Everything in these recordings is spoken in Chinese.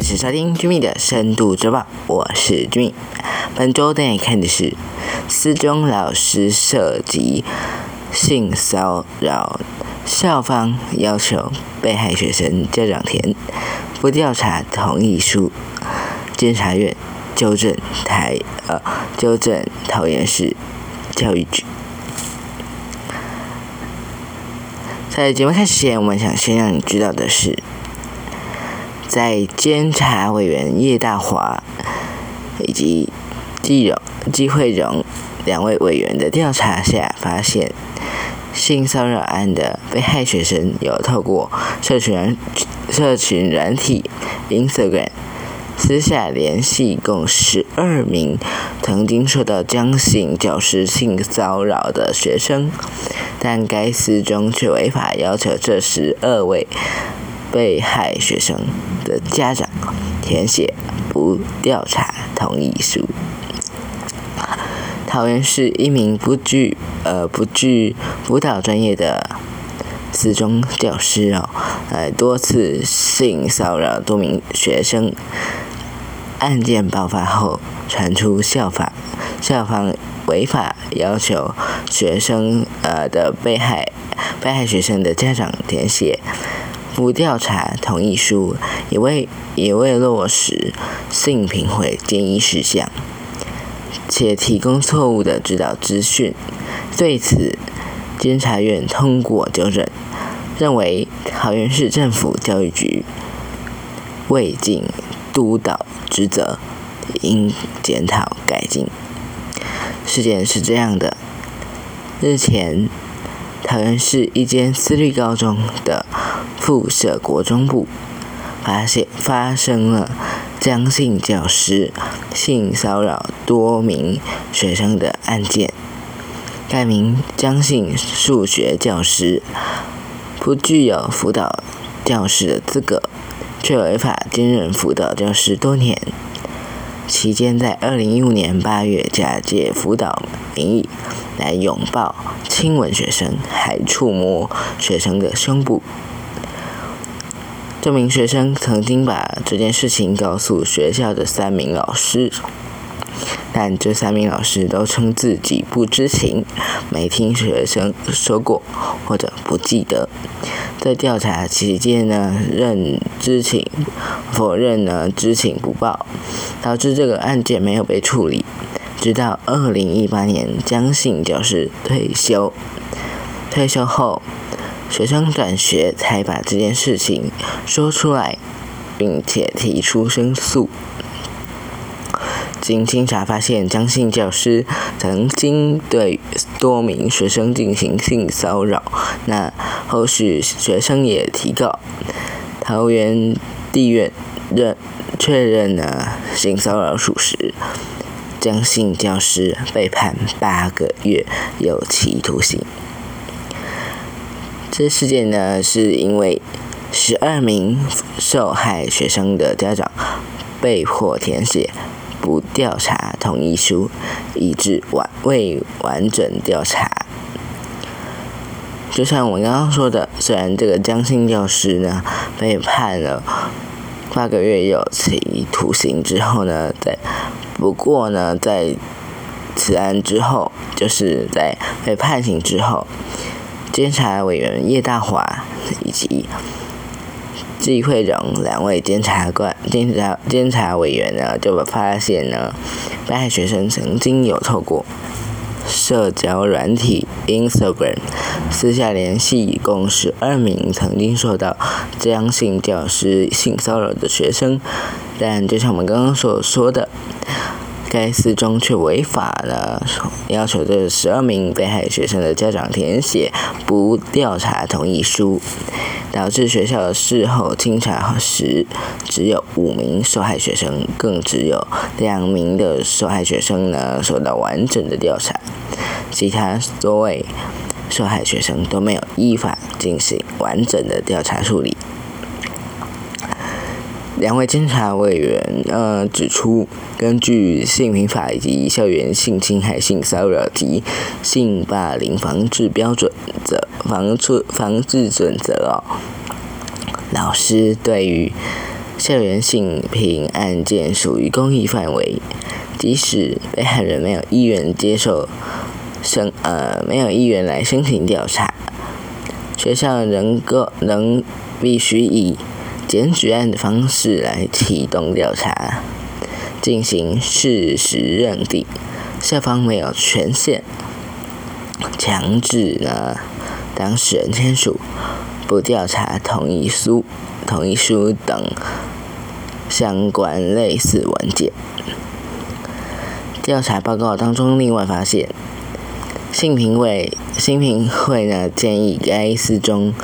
收听 Jimmy 的深度周报，我是 Jimmy。本周带你看的是，四中老师涉及性骚扰，校方要求被害学生家长填不调查同意书，监察院纠正台呃纠正桃园市教育局。在节目开始前，我们想先让你知道的是。在监察委员叶大华以及季荣、季慧荣两位委员的调查下，发现性骚扰案的被害学生有透过社群社群软体 Instagram 私下联系共十二名曾经受到江姓教师性骚扰的学生，但该司中却违法要求这十二位。被害学生的家长填写不调查同意书。桃园市一名不具呃不具辅导专业的四中教师哦，呃多次性骚扰多名学生，案件爆发后传出校法校方违法要求学生呃的被害被害学生的家长填写。不调查同意书，也未也未落实性评会建议事项，且提供错误的指导资讯。对此，监察院通过纠正，认为桃园市政府教育局未尽督导职责，应检讨改进。事件是这样的：日前，桃园市一间私立高中的。附设国中部发现发生了江姓教师性骚扰多名学生的案件。该名江姓数学教师不具有辅导教师的资格，却违法兼任辅导教师多年。期间在二零一五年八月，假借辅导名义来拥抱、亲吻学生，还触摸学生的胸部。这名学生曾经把这件事情告诉学校的三名老师，但这三名老师都称自己不知情，没听学生说过，或者不记得。在调查期间呢，认知情，否认呢知情不报，导致这个案件没有被处理。直到二零一八年，江姓教师退休，退休后。学生转学才把这件事情说出来，并且提出申诉。经清查发现，张姓教师曾经对多名学生进行性骚扰。那后续学生也提告，桃园地院认确认了性骚扰属实，张姓教师被判八个月有期徒刑。这事件呢，是因为十二名受害学生的家长被迫填写不调查同意书，以致完未完整调查。就像我刚刚说的，虽然这个江姓教师呢被判了八个月有期徒刑之后呢，在不过呢，在此案之后，就是在被判刑之后。监察委员叶大华以及季慧荣两位监察官、监察监察委员呢，就发现呢，被害学生曾经有透过社交软体 Instagram 私下联系共十二名曾经受到将性教师性骚扰的学生，但就像我们刚刚所说的。该四中却违法了，要求这十二名被害学生的家长填写不调查同意书，导致学校事后清查时只有五名受害学生，更只有两名的受害学生呢受到完整的调查，其他多位受害学生都没有依法进行完整的调查处理。两位监察委员呃指出，根据性平法以及校园性侵害、性骚扰及性霸凌防治标准则防治防治准则哦，老师对于校园性平案件属于公益范围，即使被害人没有意愿接受申呃没有意愿来申请调查，学校能够能必须以检举案的方式来启动调查，进行事实认定。校方没有权限强制呢当事人签署不调查同意书、同意书等相关类似文件。调查报告当中，另外发现，性评委、性评会呢建议该司中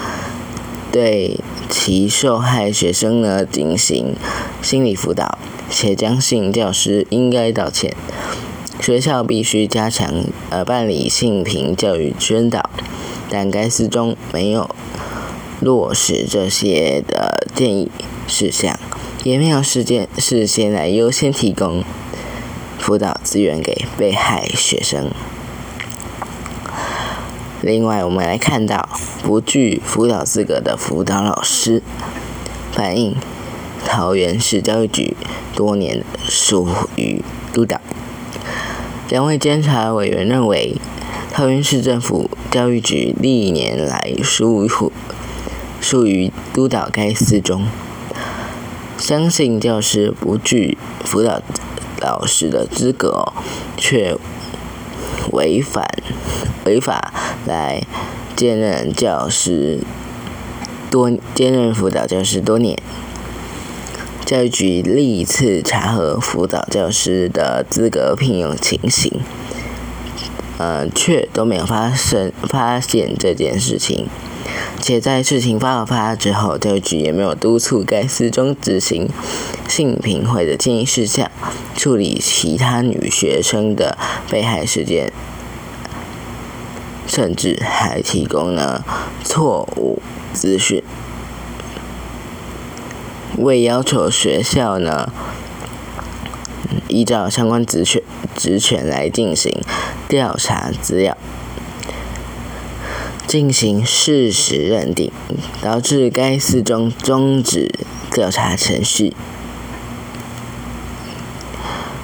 对。其受害学生呢进行心理辅导，且将性教师应该道歉。学校必须加强呃办理性平教育宣导，但该司中没有落实这些的建议事项，也没有事件事先来优先提供辅导资源给被害学生。另外，我们来看到不具辅导资格的辅导老师，反映桃园市教育局多年疏于督导。两位监察委员认为，桃园市政府教育局历年来疏于疏于督导该四中，相信教师不具辅导老师的资格，却违反。违法来兼任教师多兼任辅导教师多年，教育局历次查核辅导教师的资格聘用情形，呃，却都没有发生发现这件事情，且在事情爆发之后，教育局也没有督促该司中执行性平会的建议事项，处理其他女学生的被害事件。甚至还提供了错误资讯，未要求学校呢依照相关职权职权来进行调查资料，进行事实认定，导致该四中终止调查程序。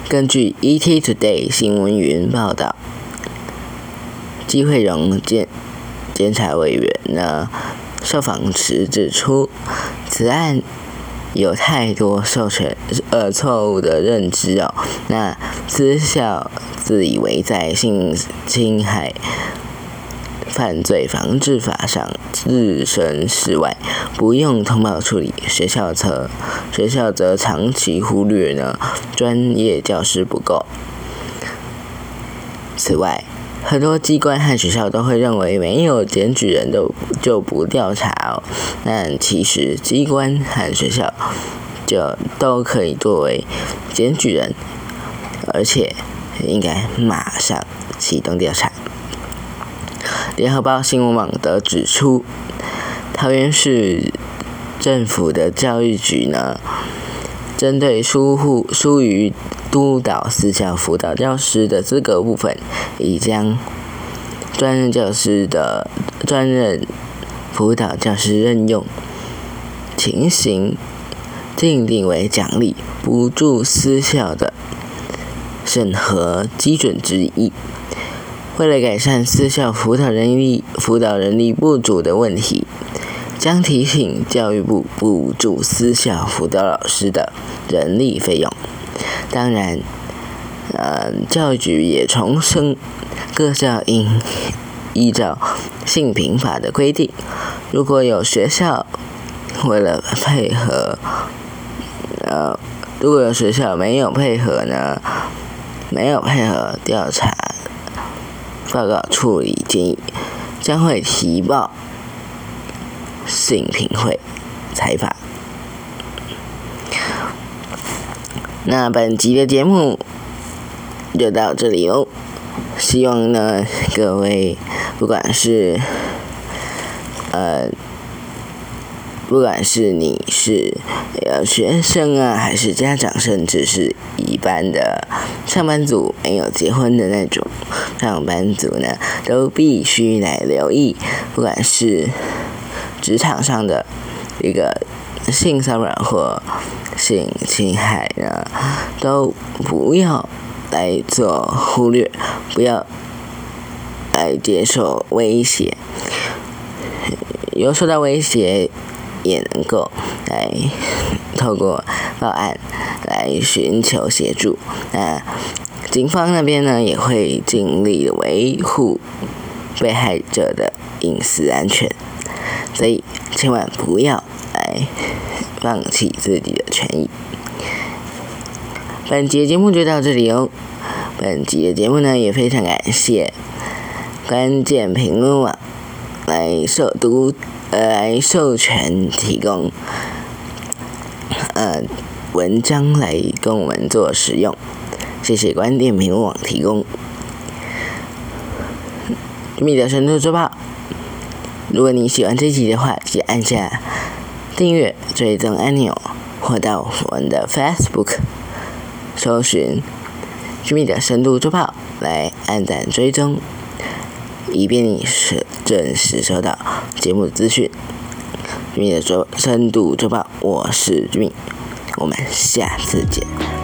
根据 ET Today 新闻云报道。机会荣监监察委员呢受访时指出，此案有太多授权呃错误的认知哦。那私校自以为在性侵害犯罪防治法上置身事外，不用通报处理；学校则学校则长期忽略呢专业教师不够。此外。很多机关和学校都会认为没有检举人都就不调查哦，但其实机关和学校就都可以作为检举人，而且应该马上启动调查。联合报新闻网的指出，桃园市政府的教育局呢，针对疏忽疏于。督导私校辅导教师的资格部分，已将专任教师的专任辅导教师任用情形定定为奖励补助私校的审核基准之一。为了改善私校辅导人力辅导人力不足的问题，将提醒教育部补助私校辅导老师的人力费用。当然，呃，教育局也重申，各校应依照性平法的规定，如果有学校为了配合，呃，如果有学校没有配合呢，没有配合调查报告处理建议，将会提报性评会裁罚。那本集的节目就到这里哦，希望呢各位不管是呃不管是你是学生啊，还是家长，甚至是一般的上班族，没有结婚的那种上班族呢，都必须来留意，不管是职场上的一个性骚扰或性侵害呢，都不要来做忽略，不要来接受威胁。有受到威胁，也能够来透过报案来寻求协助。那警方那边呢，也会尽力维护被害者的隐私安全，所以千万不要来放弃自己的权益。本集的节目就到这里哦。本集的节目呢，也非常感谢关键评论网。来授读，来授权提供，呃，文章来供我们做使用。谢谢观点评论网提供。米的深度周报。如果你喜欢这集的话，记得按下订阅、追踪按钮，或到我们的 Facebook 搜寻“米的深度周报”来按赞追踪。以便你是准时收到节目的资讯。君的周深度周报，我是君，我们下次见。